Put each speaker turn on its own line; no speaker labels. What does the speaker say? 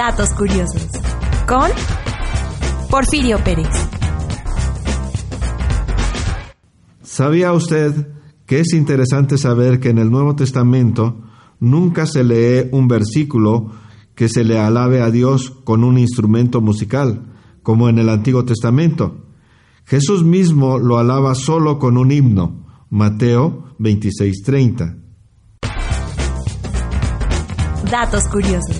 Datos curiosos con Porfirio Pérez.
¿Sabía usted que es interesante saber que en el Nuevo Testamento nunca se lee un versículo que se le alabe a Dios con un instrumento musical, como en el Antiguo Testamento? Jesús mismo lo alaba solo con un himno, Mateo 26:30.
Datos curiosos